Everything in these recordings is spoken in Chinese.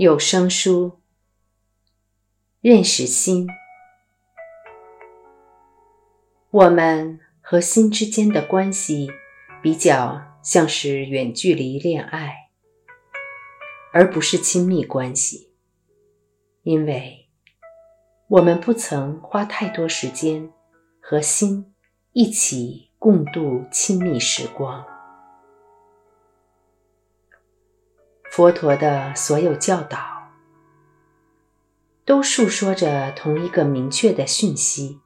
有声书，认识心。我们和心之间的关系比较像是远距离恋爱，而不是亲密关系，因为我们不曾花太多时间和心一起共度亲密时光。佛陀的所有教导，都述说着同一个明确的讯息：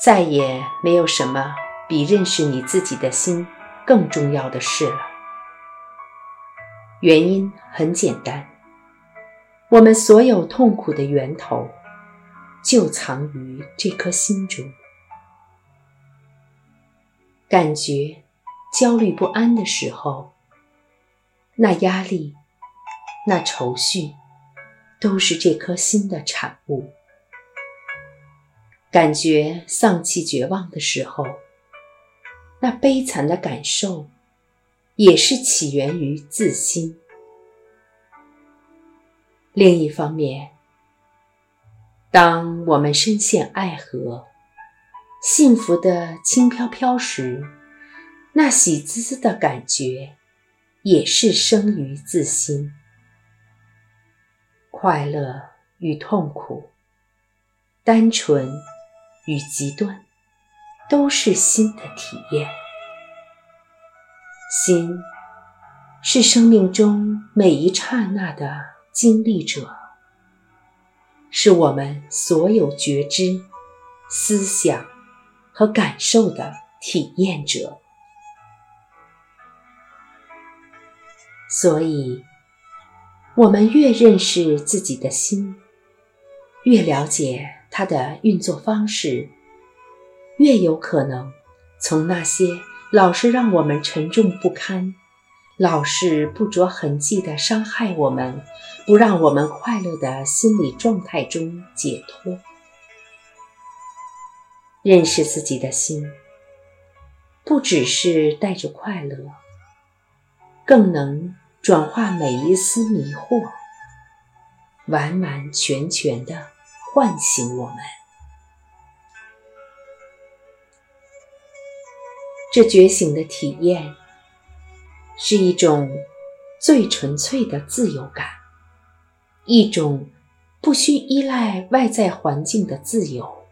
再也没有什么比认识你自己的心更重要的事了。原因很简单，我们所有痛苦的源头，就藏于这颗心中。感觉焦虑不安的时候。那压力，那愁绪，都是这颗心的产物。感觉丧气绝望的时候，那悲惨的感受，也是起源于自心。另一方面，当我们深陷爱河，幸福的轻飘飘时，那喜滋滋的感觉。也是生于自心，快乐与痛苦，单纯与极端，都是心的体验。心是生命中每一刹那的经历者，是我们所有觉知、思想和感受的体验者。所以，我们越认识自己的心，越了解它的运作方式，越有可能从那些老是让我们沉重不堪、老是不着痕迹的伤害我们、不让我们快乐的心理状态中解脱。认识自己的心，不只是带着快乐，更能。转化每一丝迷惑，完完全全的唤醒我们。这觉醒的体验，是一种最纯粹的自由感，一种不需依赖外在环境的自由。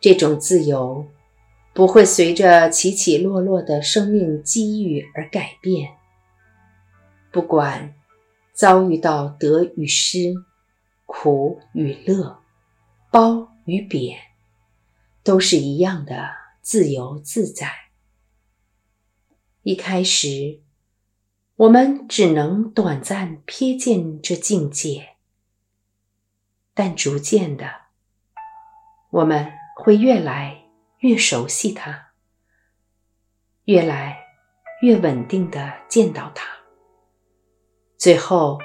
这种自由不会随着起起落落的生命机遇而改变。不管遭遇到得与失、苦与乐、褒与贬，都是一样的自由自在。一开始，我们只能短暂瞥见这境界，但逐渐的，我们会越来越熟悉它，越来越稳定的见到它。最后，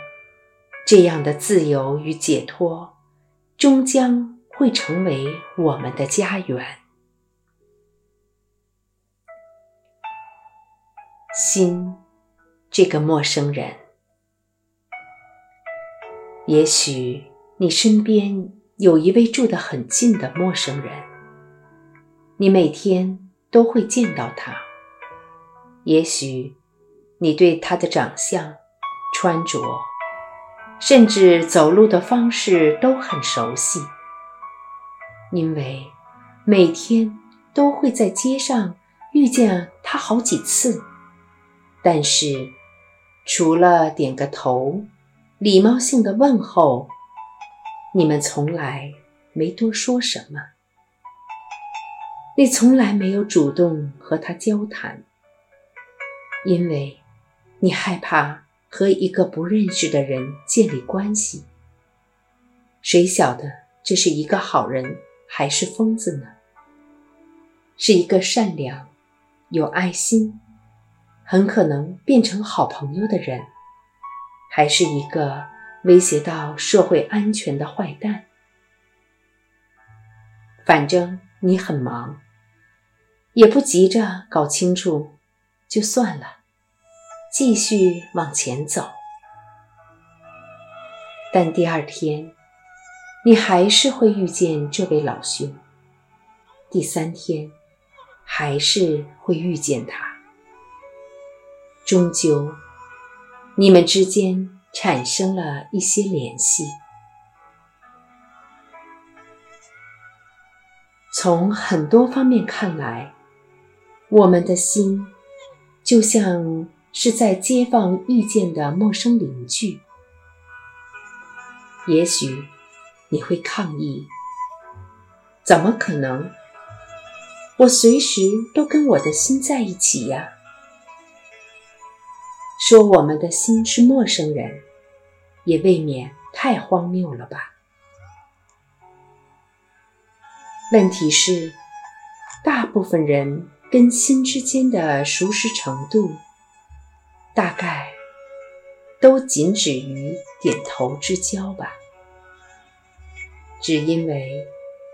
这样的自由与解脱，终将会成为我们的家园。心，这个陌生人，也许你身边有一位住得很近的陌生人，你每天都会见到他。也许你对他的长相。穿着，甚至走路的方式都很熟悉，因为每天都会在街上遇见他好几次。但是，除了点个头、礼貌性的问候，你们从来没多说什么。你从来没有主动和他交谈，因为你害怕。和一个不认识的人建立关系，谁晓得这是一个好人还是疯子呢？是一个善良、有爱心、很可能变成好朋友的人，还是一个威胁到社会安全的坏蛋？反正你很忙，也不急着搞清楚，就算了。继续往前走，但第二天，你还是会遇见这位老兄；第三天，还是会遇见他。终究，你们之间产生了一些联系。从很多方面看来，我们的心就像是在街坊遇见的陌生邻居。也许你会抗议：“怎么可能？我随时都跟我的心在一起呀！”说我们的心是陌生人，也未免太荒谬了吧？问题是，大部分人跟心之间的熟识程度，大概都仅止于点头之交吧。只因为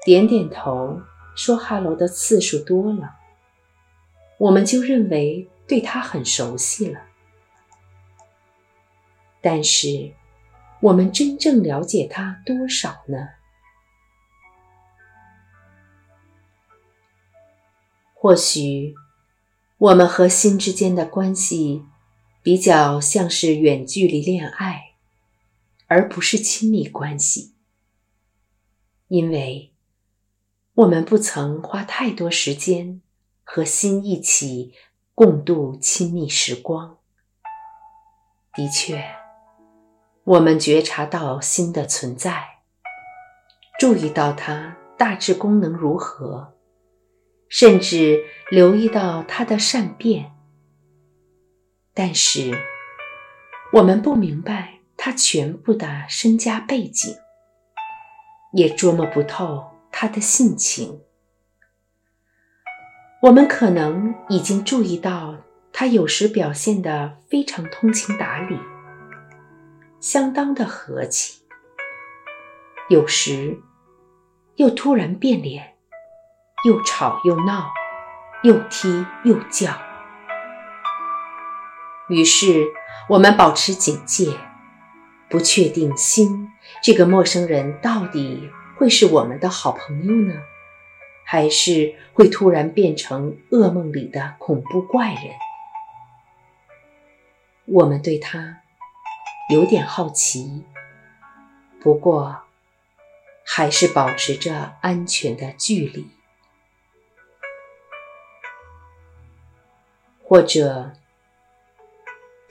点点头、说哈喽的次数多了，我们就认为对他很熟悉了。但是，我们真正了解他多少呢？或许，我们和心之间的关系比较像是远距离恋爱，而不是亲密关系，因为我们不曾花太多时间和心一起共度亲密时光。的确。我们觉察到心的存在，注意到它大致功能如何，甚至留意到它的善变。但是，我们不明白他全部的身家背景，也捉摸不透他的性情。我们可能已经注意到，他有时表现得非常通情达理。相当的和气，有时又突然变脸，又吵又闹，又踢又叫。于是我们保持警戒，不确定心这个陌生人到底会是我们的好朋友呢，还是会突然变成噩梦里的恐怖怪人？我们对他。有点好奇，不过还是保持着安全的距离。或者，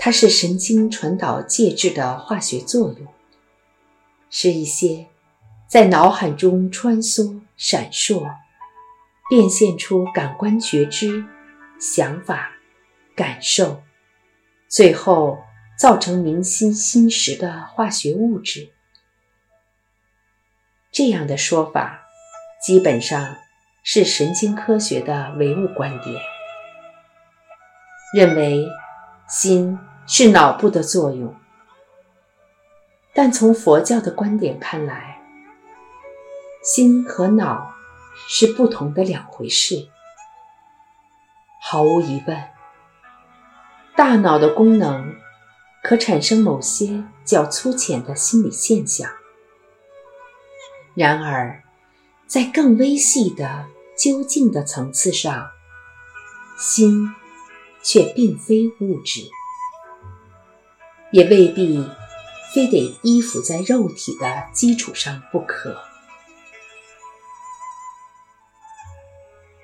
它是神经传导介质的化学作用，是一些在脑海中穿梭、闪烁，变现出感官觉知、想法、感受，最后。造成明心心识的化学物质，这样的说法基本上是神经科学的唯物观点，认为心是脑部的作用。但从佛教的观点看来，心和脑是不同的两回事。毫无疑问，大脑的功能。可产生某些较粗浅的心理现象，然而，在更微细的究竟的层次上，心却并非物质，也未必非得依附在肉体的基础上不可。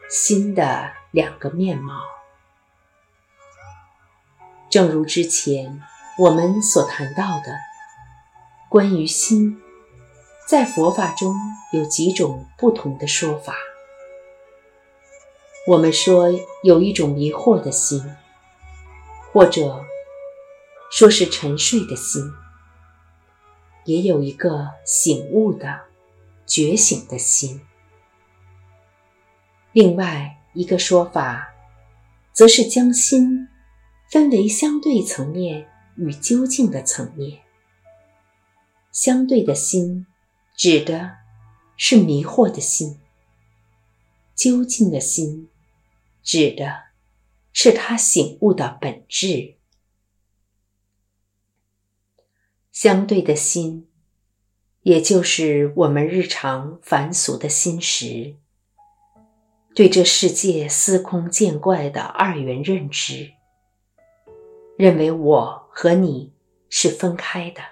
心的两个面貌，正如之前。我们所谈到的关于心，在佛法中有几种不同的说法。我们说有一种迷惑的心，或者说是沉睡的心，也有一个醒悟的、觉醒的心。另外一个说法，则是将心分为相对层面。与究竟的层面，相对的心指的是迷惑的心；究竟的心指的是他醒悟的本质。相对的心也就是我们日常凡俗的心识，对这世界司空见惯的二元认知，认为我和你是分开的，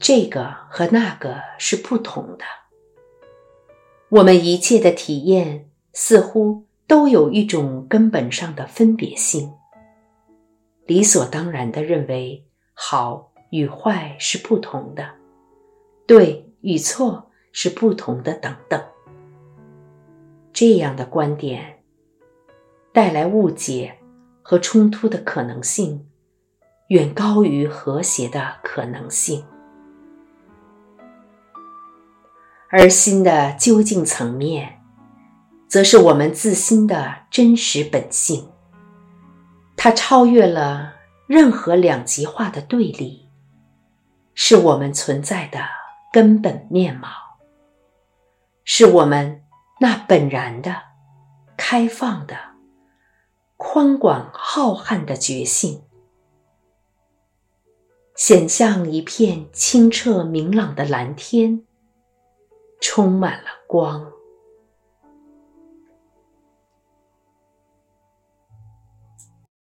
这个和那个是不同的。我们一切的体验似乎都有一种根本上的分别性，理所当然的认为好与坏是不同的。对与错是不同的，等等。这样的观点带来误解和冲突的可能性，远高于和谐的可能性。而心的究竟层面，则是我们自心的真实本性，它超越了任何两极化的对立，是我们存在的。根本面貌，是我们那本然的、开放的、宽广浩瀚的觉性，显像一片清澈明朗的蓝天，充满了光。